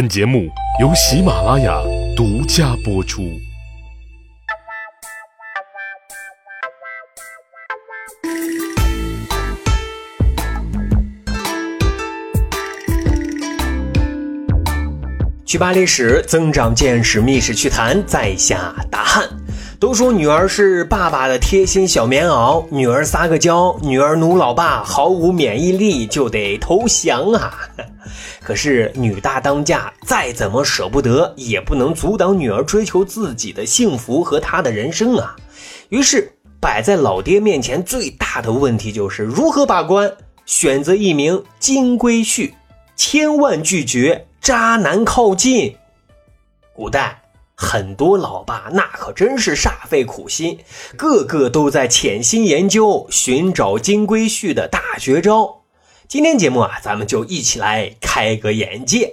本节目由喜马拉雅独家播出。去扒历史，增长见识，密室趣谈，在下大汉。都说女儿是爸爸的贴心小棉袄，女儿撒个娇，女儿奴老爸毫无免疫力就得投降啊。可是女大当嫁，再怎么舍不得，也不能阻挡女儿追求自己的幸福和她的人生啊。于是摆在老爹面前最大的问题就是如何把关，选择一名金龟婿，千万拒绝。渣男靠近。古代很多老爸那可真是煞费苦心，个个都在潜心研究寻找金龟婿的大绝招。今天节目啊，咱们就一起来开个眼界。《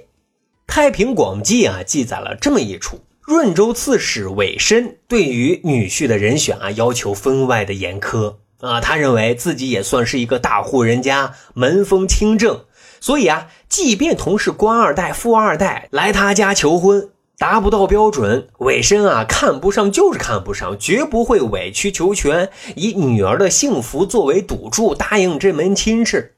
太平广记》啊记载了这么一出：润州刺史韦申对于女婿的人选啊要求分外的严苛啊，他认为自己也算是一个大户人家，门风清正。所以啊，即便同是官二代、富二代来他家求婚，达不到标准，韦申啊看不上就是看不上，绝不会委曲求全，以女儿的幸福作为赌注，答应这门亲事。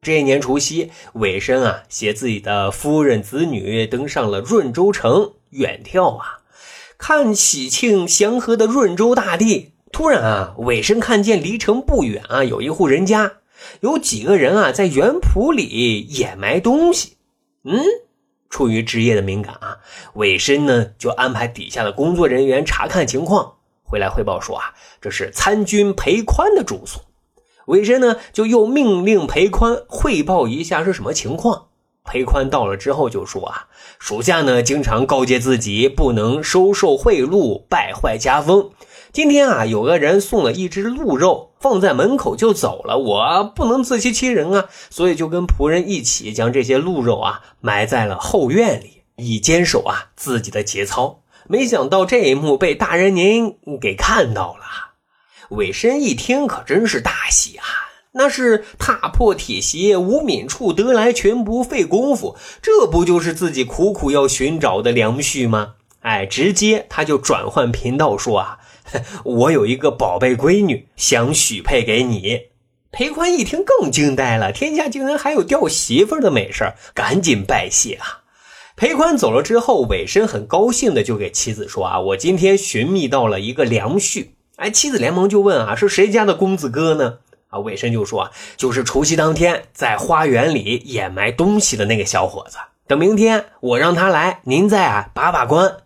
这一年除夕，韦申啊携自己的夫人、子女登上了润州城，远眺啊，看喜庆祥和的润州大地。突然啊，韦申看见离城不远啊有一户人家。有几个人啊，在园圃里掩埋东西。嗯，出于职业的敏感啊，韦申呢就安排底下的工作人员查看情况，回来汇报说啊，这是参军裴宽的住所。韦深呢就又命令裴宽汇报一下是什么情况。裴宽到了之后就说啊，属下呢经常告诫自己不能收受贿赂，败坏家风。今天啊，有个人送了一只鹿肉放在门口就走了，我不能自欺欺人啊，所以就跟仆人一起将这些鹿肉啊埋在了后院里，以坚守啊自己的节操。没想到这一幕被大人您给看到了，韦深一听可真是大喜啊，那是踏破铁鞋无觅处，得来全不费工夫，这不就是自己苦苦要寻找的良婿吗？哎，直接他就转换频道说啊。我有一个宝贝闺女，想许配给你。裴宽一听更惊呆了，天下竟然还有掉媳妇的美事赶紧拜谢啊！裴宽走了之后，韦深很高兴的就给妻子说啊，我今天寻觅到了一个良婿。哎，妻子连忙就问啊，是谁家的公子哥呢？啊，韦申就说，就是除夕当天在花园里掩埋东西的那个小伙子。等明天我让他来，您再啊把把关。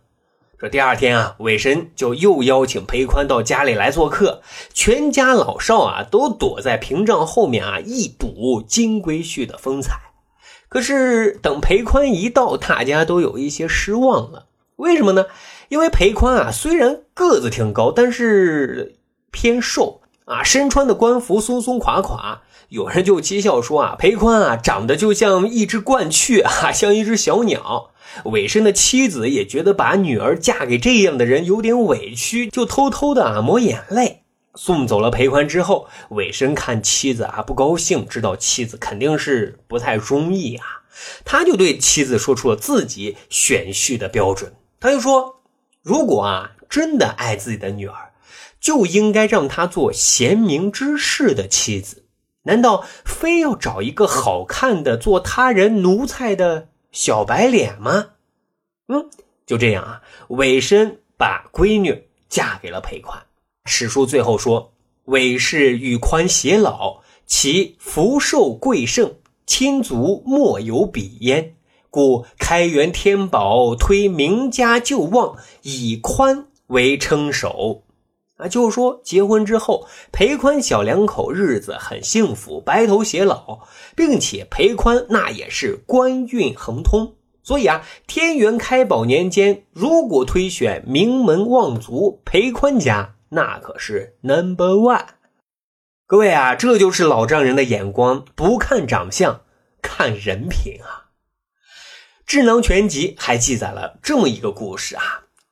这第二天啊，韦神就又邀请裴宽到家里来做客，全家老少啊都躲在屏障后面啊一睹金龟婿的风采。可是等裴宽一到，大家都有一些失望了。为什么呢？因为裴宽啊虽然个子挺高，但是偏瘦啊，身穿的官服松松垮垮。有人就讥笑说啊，裴宽啊长得就像一只鹳雀啊，像一只小鸟。韦申的妻子也觉得把女儿嫁给这样的人有点委屈，就偷偷的啊抹眼泪。送走了裴宽之后，韦申看妻子啊不高兴，知道妻子肯定是不太中意啊，他就对妻子说出了自己选婿的标准。他就说，如果啊真的爱自己的女儿，就应该让她做贤明之士的妻子，难道非要找一个好看的做他人奴才的？小白脸吗？嗯，就这样啊。韦申把闺女嫁给了裴宽。史书最后说：“韦氏与宽偕老，其福寿贵盛，亲族莫有比焉。故开元天宝推名家旧望，以宽为称首。”啊，就是说，结婚之后，裴宽小两口日子很幸福，白头偕老，并且裴宽那也是官运亨通。所以啊，天元开宝年间，如果推选名门望族，裴宽家那可是 number one。各位啊，这就是老丈人的眼光，不看长相，看人品啊。《智囊全集》还记载了这么一个故事啊。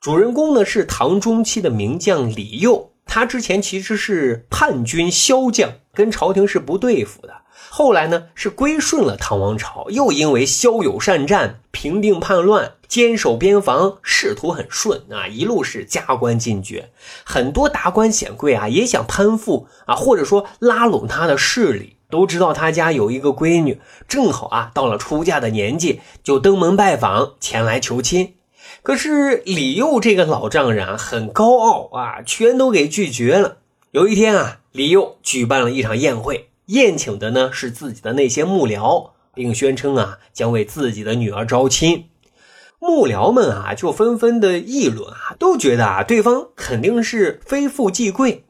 主人公呢是唐中期的名将李佑，他之前其实是叛军骁将，跟朝廷是不对付的。后来呢，是归顺了唐王朝，又因为骁勇善战、平定叛乱、坚守边防，仕途很顺啊，一路是加官进爵。很多达官显贵啊，也想攀附啊，或者说拉拢他的势力。都知道他家有一个闺女，正好啊，到了出嫁的年纪，就登门拜访，前来求亲。可是李佑这个老丈人啊，很高傲啊，全都给拒绝了。有一天啊，李佑举办了一场宴会。宴请的呢是自己的那些幕僚，并宣称啊将为自己的女儿招亲。幕僚们啊就纷纷的议论啊，都觉得啊对方肯定是非富即贵。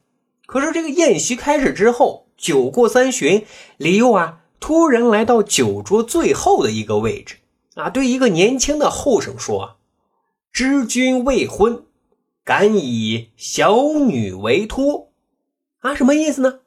可是这个宴席开始之后，酒过三巡，李佑啊突然来到酒桌最后的一个位置啊，对一个年轻的后生说：“知君未婚，敢以小女为托。”啊，什么意思呢？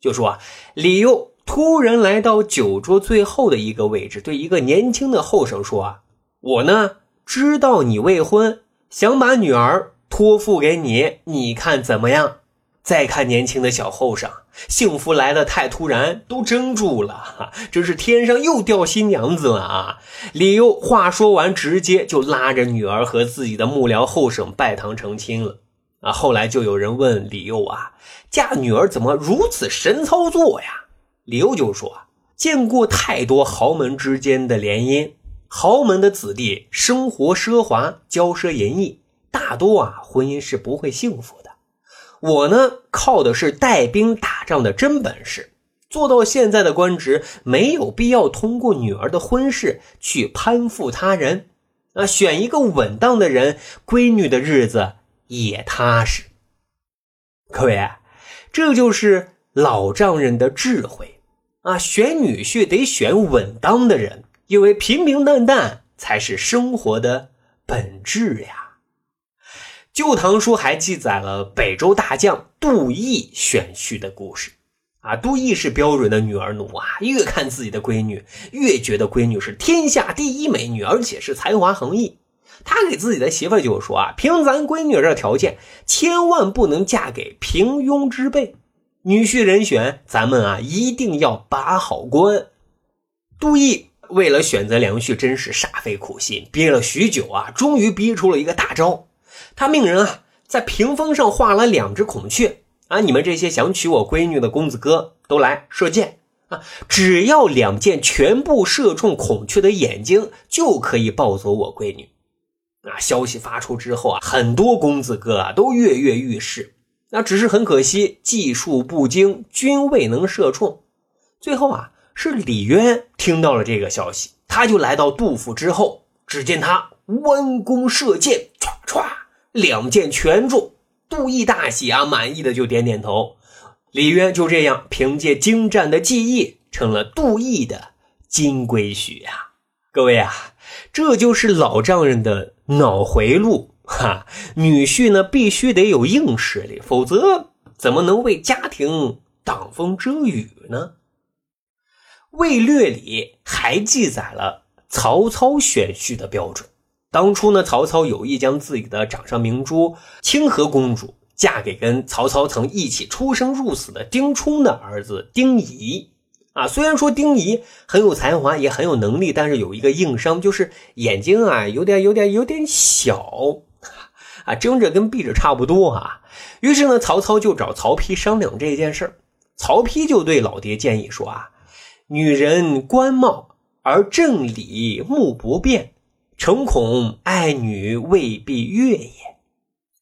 就说啊，李佑突然来到酒桌最后的一个位置，对一个年轻的后生说：“啊，我呢知道你未婚，想把女儿托付给你，你看怎么样？”再看年轻的小后生，幸福来的太突然，都怔住了，这是天上又掉新娘子了啊！李佑话说完，直接就拉着女儿和自己的幕僚后生拜堂成亲了。啊，后来就有人问李佑啊，嫁女儿怎么如此神操作呀？李佑就说，见过太多豪门之间的联姻，豪门的子弟生活奢华，骄奢淫逸，大多啊婚姻是不会幸福的。我呢，靠的是带兵打仗的真本事，做到现在的官职，没有必要通过女儿的婚事去攀附他人。啊，选一个稳当的人，闺女的日子。也踏实，各位，这就是老丈人的智慧啊！选女婿得选稳当的人，因为平平淡淡才是生活的本质呀。《旧唐书》还记载了北周大将杜毅选婿的故事啊。杜毅是标准的女儿奴啊，越看自己的闺女，越觉得闺女是天下第一美女，而且是才华横溢。他给自己的媳妇就说啊，凭咱闺女这条件，千万不能嫁给平庸之辈。女婿人选，咱们啊一定要把好关。杜毅为了选择良婿，真是煞费苦心，憋了许久啊，终于逼出了一个大招。他命人啊，在屏风上画了两只孔雀啊，你们这些想娶我闺女的公子哥都来射箭啊，只要两箭全部射中孔雀的眼睛，就可以抱走我闺女。那消息发出之后啊，很多公子哥啊都跃跃欲试。那只是很可惜，技术不精，均未能射中。最后啊，是李渊听到了这个消息，他就来到杜甫之后，只见他弯弓射箭，唰唰，两箭全中。杜毅大喜啊，满意的就点点头。李渊就这样凭借精湛的技艺，成了杜毅的金龟婿呀。各位啊，这就是老丈人的。脑回路哈，女婿呢必须得有硬实力，否则怎么能为家庭挡风遮雨呢？《魏略》里还记载了曹操选婿的标准。当初呢，曹操有意将自己的掌上明珠清河公主嫁给跟曹操曾一起出生入死的丁冲的儿子丁仪。啊，虽然说丁仪很有才华，也很有能力，但是有一个硬伤，就是眼睛啊，有点、有点、有点小，啊，睁着跟闭着差不多啊。于是呢，曹操就找曹丕商量这件事。曹丕就对老爹建议说啊，女人官貌而正理目不变，诚恐爱女未必悦也。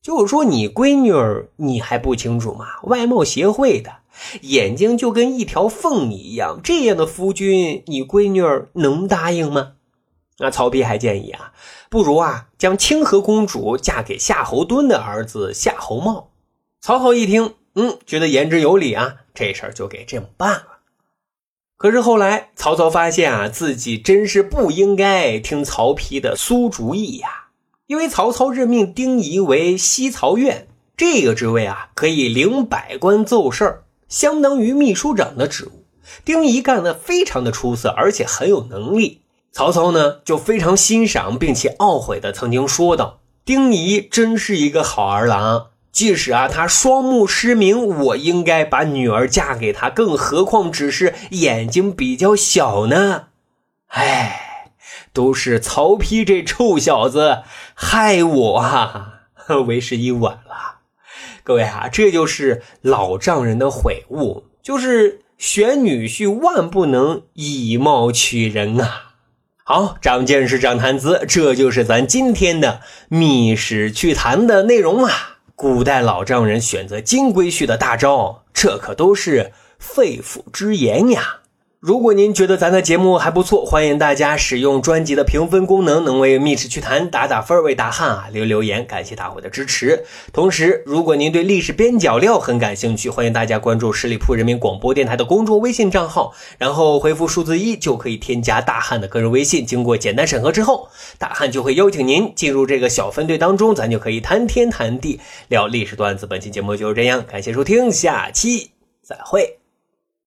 就是说，你闺女儿你还不清楚吗？外貌协会的。眼睛就跟一条缝一样，这样的夫君，你闺女儿能答应吗？那曹丕还建议啊，不如啊，将清河公主嫁给夏侯惇的儿子夏侯茂。曹操一听，嗯，觉得言之有理啊，这事儿就给这么办了。可是后来，曹操发现啊，自己真是不应该听曹丕的馊主意呀，因为曹操任命丁仪为西曹院这个职位啊，可以领百官奏事。相当于秘书长的职务，丁仪干得非常的出色，而且很有能力。曹操呢就非常欣赏，并且懊悔的曾经说道：“丁仪真是一个好儿郎，即使啊他双目失明，我应该把女儿嫁给他，更何况只是眼睛比较小呢？哎，都是曹丕这臭小子害我啊！为时已晚了，各位啊，这就是老丈人的悔悟，就是选女婿万不能以貌取人啊。好，长见识，长谈资，这就是咱今天的密史趣谈的内容啊。古代老丈人选择金龟婿的大招，这可都是肺腑之言呀。如果您觉得咱的节目还不错，欢迎大家使用专辑的评分功能，能为密室趣谈打打分，为大汉啊留留言，感谢大伙的支持。同时，如果您对历史边角料很感兴趣，欢迎大家关注十里铺人民广播电台的公众微信账号，然后回复数字一就可以添加大汉的个人微信。经过简单审核之后，大汉就会邀请您进入这个小分队当中，咱就可以谈天谈地聊历史段子。本期节目就是这样，感谢收听，下期再会。